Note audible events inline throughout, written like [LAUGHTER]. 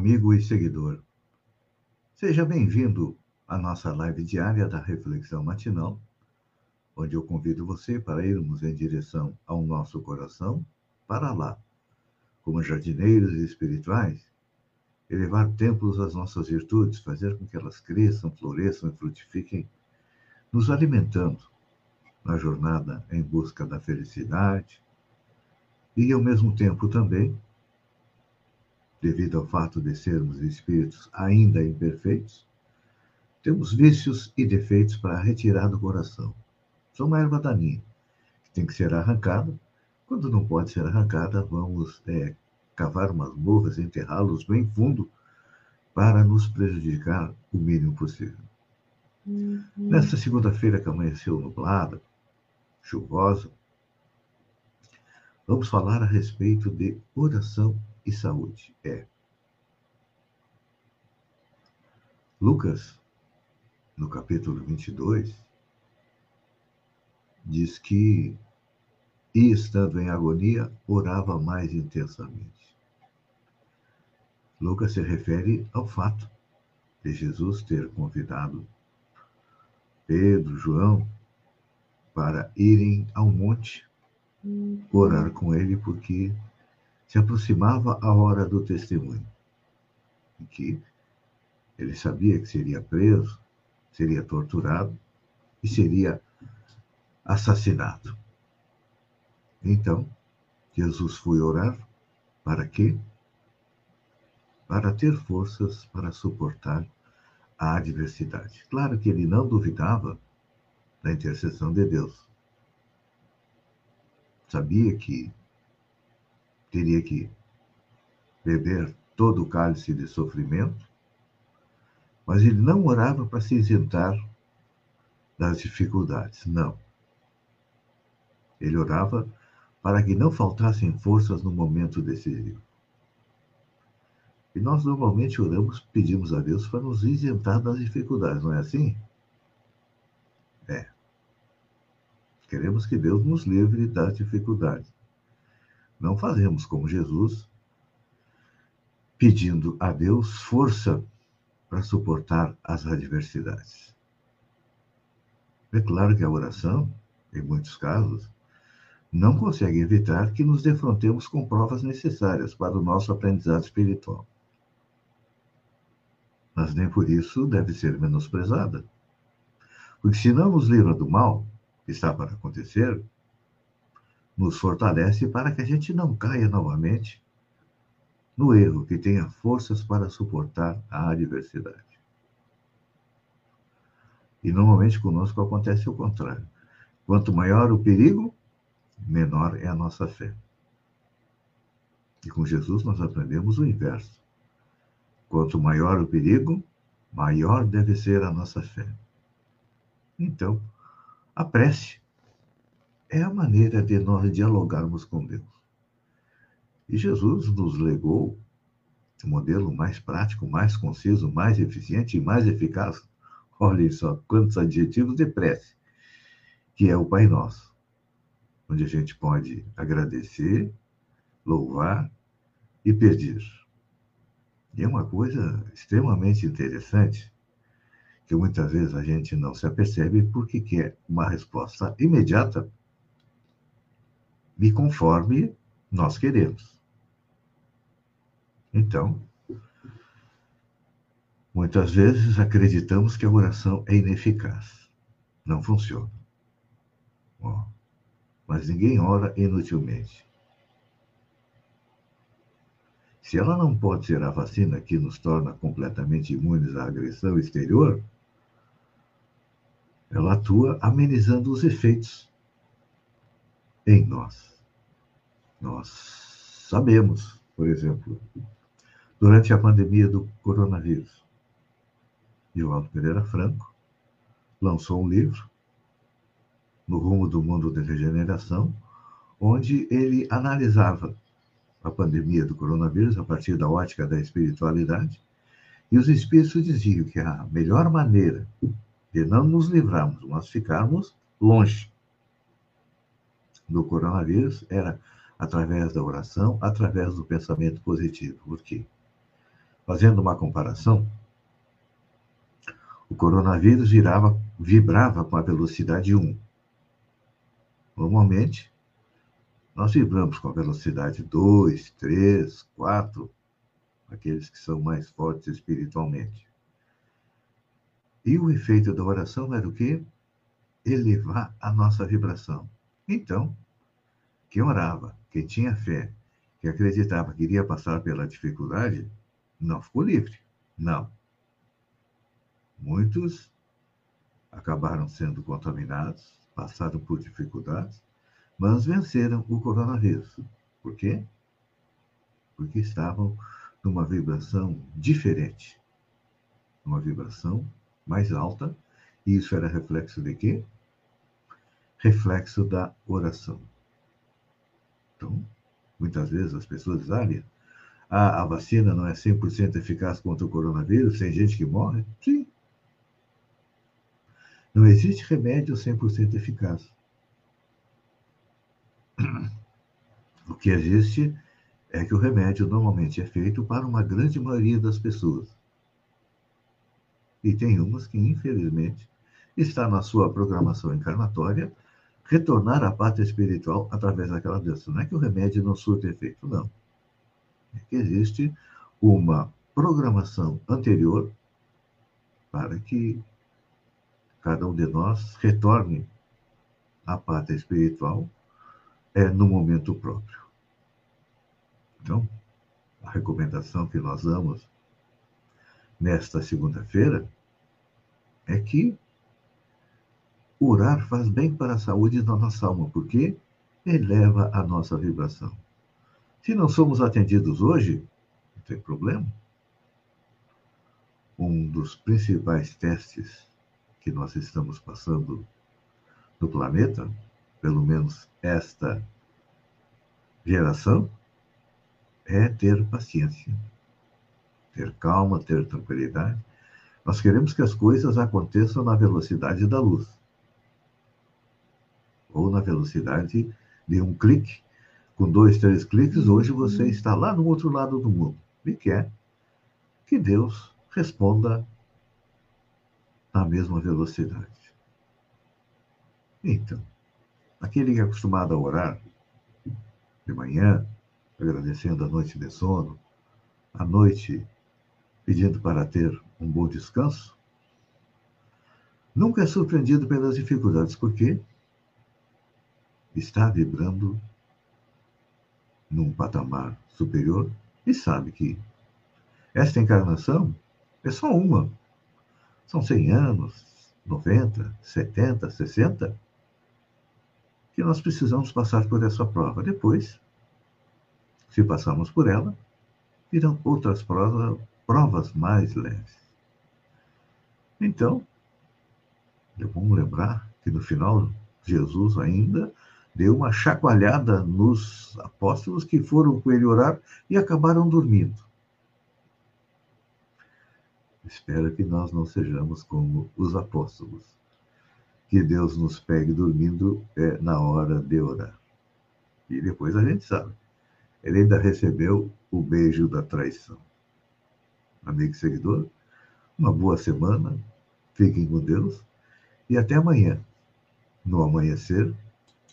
Amigo e seguidor. Seja bem-vindo à nossa live diária da Reflexão Matinal, onde eu convido você para irmos em direção ao nosso coração, para lá, como jardineiros espirituais, elevar templos às nossas virtudes, fazer com que elas cresçam, floresçam e frutifiquem, nos alimentando na jornada em busca da felicidade e, ao mesmo tempo, também devido ao fato de sermos espíritos ainda imperfeitos, temos vícios e defeitos para retirar do coração. São uma erva daninha que tem que ser arrancada. Quando não pode ser arrancada, vamos é, cavar umas burras, enterrá-los bem fundo para nos prejudicar o mínimo possível. Uhum. Nesta segunda-feira que amanheceu nublada, chuvosa, vamos falar a respeito de oração e saúde. É. Lucas, no capítulo 22, diz que, e estando em agonia, orava mais intensamente. Lucas se refere ao fato de Jesus ter convidado Pedro, João, para irem ao monte orar com ele, porque se aproximava a hora do testemunho, em que ele sabia que seria preso, seria torturado e seria assassinado. Então, Jesus foi orar para quê? Para ter forças para suportar a adversidade. Claro que ele não duvidava da intercessão de Deus. Sabia que teria que beber todo o cálice de sofrimento, mas ele não orava para se isentar das dificuldades, não. Ele orava para que não faltassem forças no momento decisivo. E nós normalmente oramos, pedimos a Deus para nos isentar das dificuldades, não é assim? É. Queremos que Deus nos livre das dificuldades. Não fazemos como Jesus, pedindo a Deus força para suportar as adversidades. É claro que a oração, em muitos casos, não consegue evitar que nos defrontemos com provas necessárias para o nosso aprendizado espiritual. Mas nem por isso deve ser menosprezada. Porque se não nos livra do mal que está para acontecer, nos fortalece para que a gente não caia novamente no erro, que tenha forças para suportar a adversidade. E normalmente conosco acontece o contrário. Quanto maior o perigo, menor é a nossa fé. E com Jesus nós aprendemos o inverso. Quanto maior o perigo, maior deve ser a nossa fé. Então, a prece é a maneira de nós dialogarmos com Deus. E Jesus nos legou o modelo mais prático, mais conciso, mais eficiente e mais eficaz. Olhem só quantos adjetivos de prece, que é o Pai Nosso, onde a gente pode agradecer, louvar e pedir. E é uma coisa extremamente interessante, que muitas vezes a gente não se apercebe porque quer uma resposta imediata e conforme nós queremos. Então, muitas vezes acreditamos que a oração é ineficaz. Não funciona. Bom, mas ninguém ora inutilmente. Se ela não pode ser a vacina que nos torna completamente imunes à agressão exterior, ela atua amenizando os efeitos em nós. Nós sabemos, por exemplo, durante a pandemia do coronavírus, Divaldo Pereira Franco lançou um livro, No Rumo do Mundo da Regeneração, onde ele analisava a pandemia do coronavírus a partir da ótica da espiritualidade, e os espíritos diziam que a melhor maneira de não nos livrarmos, mas ficarmos longe do coronavírus era através da oração, através do pensamento positivo. Por quê? Fazendo uma comparação, o coronavírus virava, vibrava com a velocidade 1. Normalmente, nós vibramos com a velocidade 2, 3, 4, aqueles que são mais fortes espiritualmente. E o efeito da oração era o quê? Elevar a nossa vibração. Então, quem orava, quem tinha fé, que acreditava que iria passar pela dificuldade, não ficou livre. Não. Muitos acabaram sendo contaminados, passaram por dificuldades, mas venceram o coronavírus. Por quê? Porque estavam numa vibração diferente, uma vibração mais alta, e isso era reflexo de quê? Reflexo da oração. Então, muitas vezes as pessoas dizem, ah, a vacina não é 100% eficaz contra o coronavírus, tem gente que morre? Sim, não existe remédio 100% eficaz. O que existe é que o remédio normalmente é feito para uma grande maioria das pessoas. E tem umas que, infelizmente, está na sua programação encarnatória retornar à pátria espiritual através daquela doença. Não é que o remédio não surte efeito, não. É que existe uma programação anterior para que cada um de nós retorne à pátria espiritual é no momento próprio. Então, a recomendação que nós damos nesta segunda-feira é que orar faz bem para a saúde da nossa alma, porque eleva a nossa vibração. Se não somos atendidos hoje, não tem problema. Um dos principais testes que nós estamos passando no planeta, pelo menos esta geração, é ter paciência, ter calma, ter tranquilidade. Nós queremos que as coisas aconteçam na velocidade da luz ou na velocidade de um clique. Com dois, três cliques, hoje você está lá no outro lado do mundo e quer que Deus responda na mesma velocidade. Então, aquele que é acostumado a orar de manhã, agradecendo a noite de sono, à noite pedindo para ter um bom descanso, nunca é surpreendido pelas dificuldades, porque está vibrando num patamar superior e sabe que esta encarnação é só uma são 100 anos, 90, 70, 60, que nós precisamos passar por essa prova. Depois, se passarmos por ela, virão outras provas, provas mais leves. Então, é bom lembrar que no final, Jesus ainda deu uma chacoalhada nos apóstolos que foram com ele orar e acabaram dormindo. Espero que nós não sejamos como os apóstolos. Que Deus nos pegue dormindo é, na hora de orar. E depois a gente sabe. Ele ainda recebeu o beijo da traição. Amigo seguidor, uma boa semana. Fiquem com Deus. E até amanhã, no amanhecer,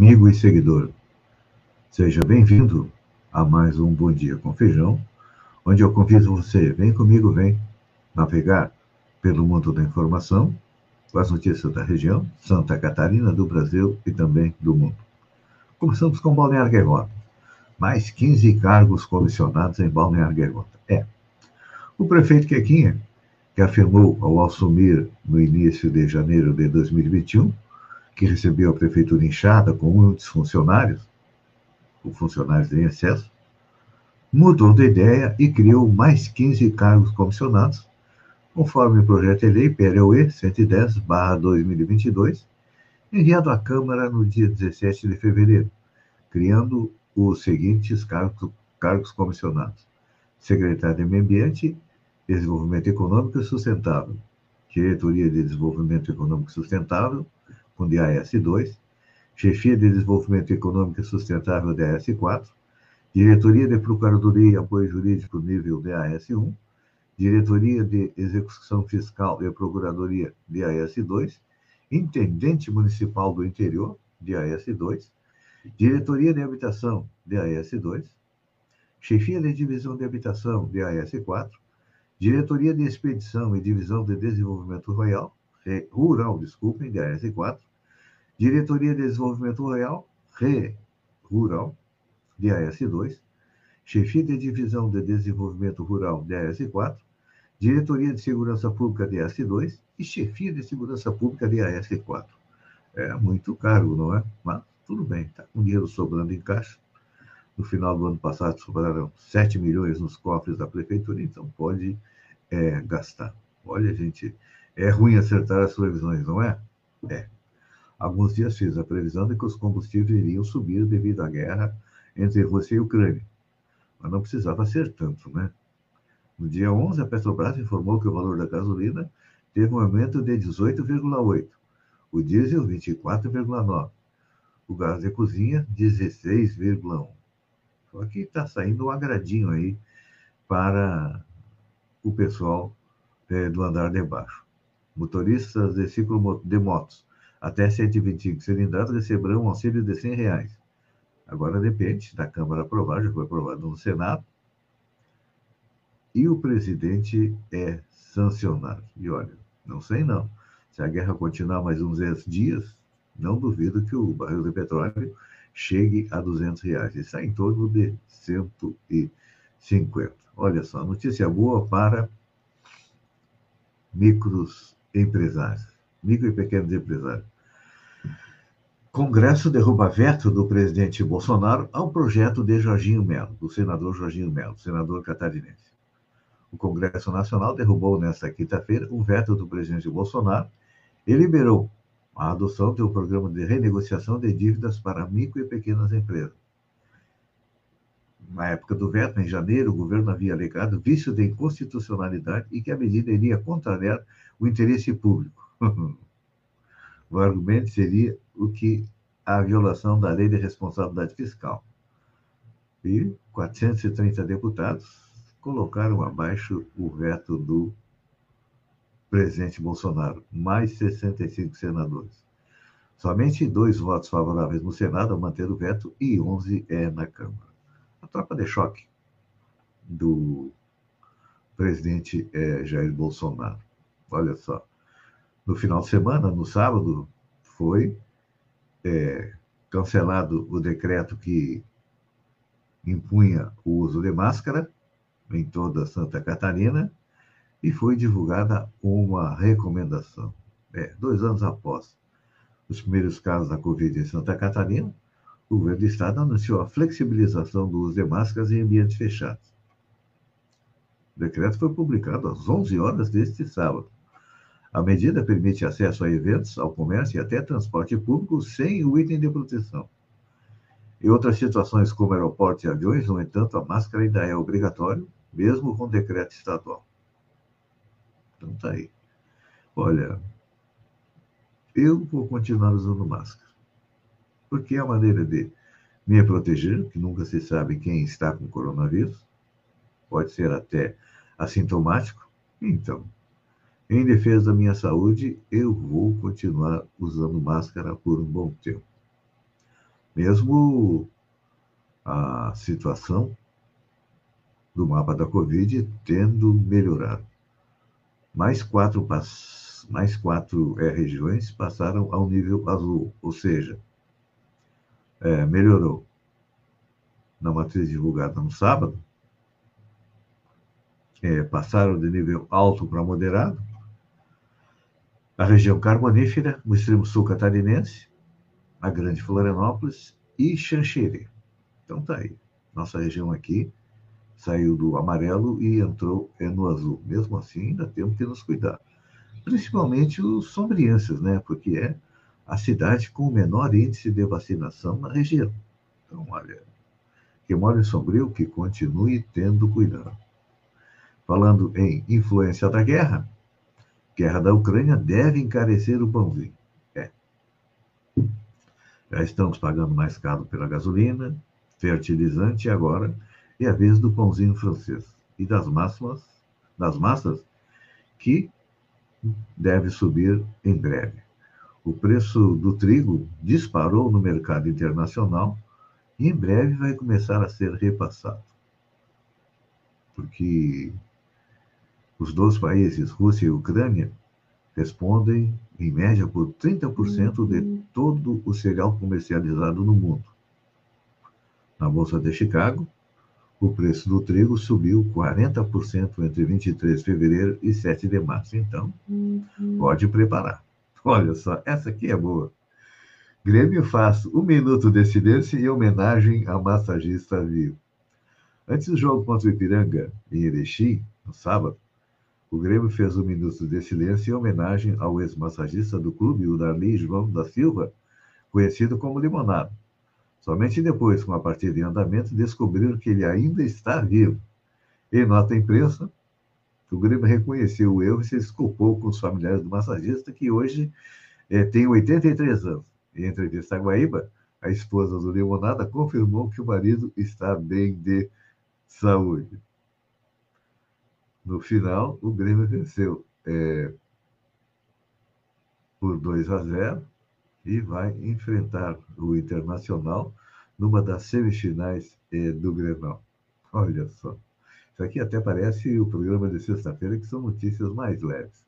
Amigo e seguidor. Seja bem-vindo a mais um Bom Dia com Feijão, onde eu convido você, vem comigo, vem navegar pelo mundo da informação, com as notícias da região, Santa Catarina, do Brasil e também do mundo. Começamos com Balneário Guerrota. Mais 15 cargos comissionados em Balneário Guerrota. É. O prefeito Quequinha, que afirmou ao assumir no início de janeiro de 2021 que recebeu a prefeitura inchada com muitos funcionários, com funcionários em excesso, mudou de ideia e criou mais 15 cargos comissionados, conforme o projeto de lei PLOE 110/2022, enviado à Câmara no dia 17 de fevereiro, criando os seguintes cargos, cargos comissionados: secretário de Meio Ambiente, Desenvolvimento Econômico e Sustentável, Diretoria de Desenvolvimento Econômico Sustentável, com DAS 2, Chefia de Desenvolvimento Econômico Sustentável DAS 4, Diretoria de Procuradoria e Apoio Jurídico nível DAS 1, Diretoria de Execução Fiscal e Procuradoria DAS 2, Intendente Municipal do Interior DAS 2, Diretoria de Habitação DAS 2, Chefia de Divisão de Habitação DAS 4, Diretoria de Expedição e Divisão de Desenvolvimento Rural, Rural, desculpem, DAS 4, Diretoria de Desenvolvimento Rural, Re Rural, DAS2, Chefia de Divisão de Desenvolvimento Rural, DAS4, Diretoria de Segurança Pública, DAS2 e Chefia de Segurança Pública, DAS4. É muito caro, não é? Mas tudo bem, está com dinheiro sobrando em caixa. No final do ano passado sobraram 7 milhões nos cofres da prefeitura, então pode é, gastar. Olha, gente, é ruim acertar as previsões, não é? É. Alguns dias fiz a previsão de que os combustíveis iriam subir devido à guerra entre Rússia e Ucrânia. Mas não precisava ser tanto, né? No dia 11, a Petrobras informou que o valor da gasolina teve um aumento de 18,8%, o diesel 24,9%, o gás de cozinha 16,1%. Só que está saindo um agradinho aí para o pessoal é, do andar de baixo. Motoristas de ciclo de motos até 125 cilindradas receberão um auxílio de 100 reais. Agora depende da Câmara aprovar, já foi aprovado no Senado. E o presidente é sancionado. E olha, não sei não. Se a guerra continuar mais uns 10 dias, não duvido que o barril de petróleo chegue a 200 reais. Está em torno de 150. Olha só, notícia boa para micros empresários, micro e pequenos empresários. Congresso derruba veto do presidente Bolsonaro ao projeto de Jorginho Melo, do senador Jorginho Melo, senador catarinense. O Congresso Nacional derrubou nesta quinta-feira o veto do presidente Bolsonaro e liberou a adoção um programa de renegociação de dívidas para micro e pequenas empresas. Na época do veto, em janeiro, o governo havia alegado vício de inconstitucionalidade e que a medida iria contrariar o interesse público. [LAUGHS] o argumento seria o que a violação da lei de responsabilidade fiscal. E 430 deputados colocaram abaixo o veto do presidente Bolsonaro, mais 65 senadores. Somente dois votos favoráveis no Senado a manter o veto e 11 é na Câmara. A tropa de choque do presidente é, Jair Bolsonaro. Olha só. No final de semana, no sábado, foi é, cancelado o decreto que impunha o uso de máscara em toda Santa Catarina e foi divulgada uma recomendação. É, dois anos após os primeiros casos da Covid em Santa Catarina, o governo do estado anunciou a flexibilização do uso de máscaras em ambientes fechados. O decreto foi publicado às 11 horas deste sábado. A medida permite acesso a eventos, ao comércio e até transporte público sem o item de proteção. Em outras situações, como aeroportos e aviões, no entanto, a máscara ainda é obrigatória, mesmo com decreto estadual. Então tá aí. Olha, eu vou continuar usando máscara. Porque é a maneira de me proteger, que nunca se sabe quem está com coronavírus, pode ser até assintomático. Então, em defesa da minha saúde, eu vou continuar usando máscara por um bom tempo. Mesmo a situação do mapa da Covid tendo melhorado. Mais quatro, mais quatro é, regiões passaram ao nível azul, ou seja, é, melhorou. Na matriz divulgada no sábado, é, passaram de nível alto para moderado. A região carbonífera, o extremo sul catarinense, a Grande Florianópolis e Xanxerê. Então tá aí. Nossa região aqui saiu do amarelo e entrou é, no azul. Mesmo assim, ainda temos que nos cuidar. Principalmente os sombrienses, né? Porque é a cidade com o menor índice de vacinação na região. Então, olha, quem mora em Sombrio, que continue tendo cuidado. Falando em influência da guerra, guerra da Ucrânia deve encarecer o pãozinho. É. Já estamos pagando mais caro pela gasolina, fertilizante e agora é a vez do pãozinho francês e das massas, das massas que deve subir em breve. O preço do trigo disparou no mercado internacional e em breve vai começar a ser repassado. Porque os dois países, Rússia e Ucrânia, respondem, em média, por 30% de uhum. todo o cereal comercializado no mundo. Na Bolsa de Chicago, o preço do trigo subiu 40% entre 23 de fevereiro e 7 de março. Então, uhum. pode preparar. Olha só, essa aqui é boa. Grêmio faz um minuto de silêncio em homenagem a massagista vivo. Antes do jogo contra o Ipiranga, em Erechim, no sábado, o Grêmio fez um minuto de silêncio em homenagem ao ex-massagista do clube, o Darley João da Silva, conhecido como Limonado. Somente depois, com a partida em andamento, descobriram que ele ainda está vivo. Em nota à imprensa, o Grêmio reconheceu o erro e se desculpou com os familiares do massagista, que hoje é, tem 83 anos. Em entrevista à Guaíba, a esposa do Limonada confirmou que o marido está bem de saúde. No final, o Grêmio venceu é, por 2 a 0 e vai enfrentar o Internacional numa das semifinais eh, do Grenal. Olha só. Isso aqui até parece o programa de sexta-feira, que são notícias mais leves.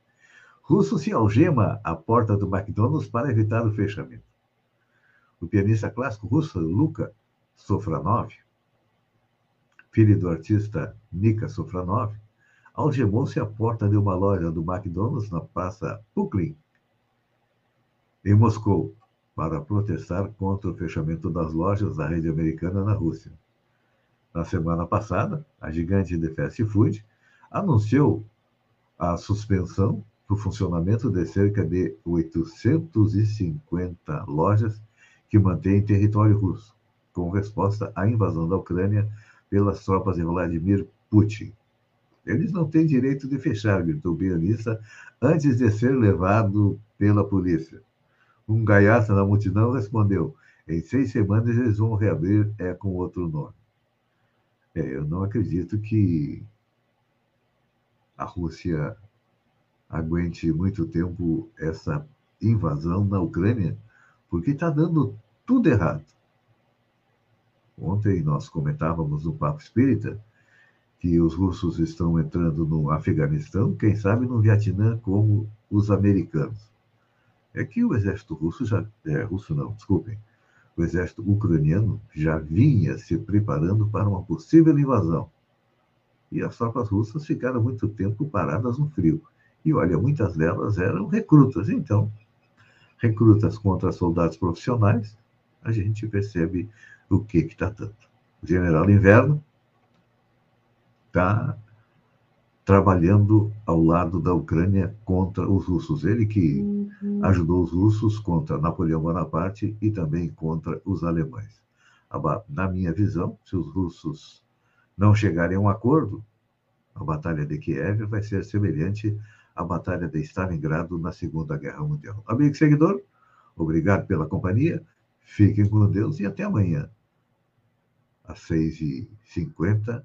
Russo se algema à porta do McDonald's para evitar o fechamento. O pianista clássico russo Luka Sofranov, filho do artista Nika Sofranov, algemou-se à porta de uma loja do McDonald's na Praça Puklin, em Moscou, para protestar contra o fechamento das lojas da rede americana na Rússia. Na semana passada, a gigante de fast food anunciou a suspensão do funcionamento de cerca de 850 lojas que mantêm território russo, como resposta à invasão da Ucrânia pelas tropas de Vladimir Putin. Eles não têm direito de fechar, gritou o pianista, antes de ser levado pela polícia. Um gaiato na multidão respondeu: em seis semanas eles vão reabrir é, com outro nome. É, eu não acredito que a Rússia aguente muito tempo essa invasão na Ucrânia, porque está dando tudo errado. Ontem nós comentávamos no Papo Espírita que os russos estão entrando no Afeganistão, quem sabe no Vietnã, como os americanos é que o exército russo já. É, russo não, desculpem. O exército ucraniano já vinha se preparando para uma possível invasão. E as tropas russas ficaram muito tempo paradas no frio. E olha, muitas delas eram recrutas. Então, recrutas contra soldados profissionais, a gente percebe o que está dando. O general Inverno está trabalhando ao lado da Ucrânia contra os russos. Ele que uhum. ajudou os russos contra Napoleão Bonaparte e também contra os alemães. Na minha visão, se os russos não chegarem a um acordo, a Batalha de Kiev vai ser semelhante à Batalha de Stalingrado na Segunda Guerra Mundial. Amigo seguidor, obrigado pela companhia, fiquem com Deus e até amanhã, às 6h50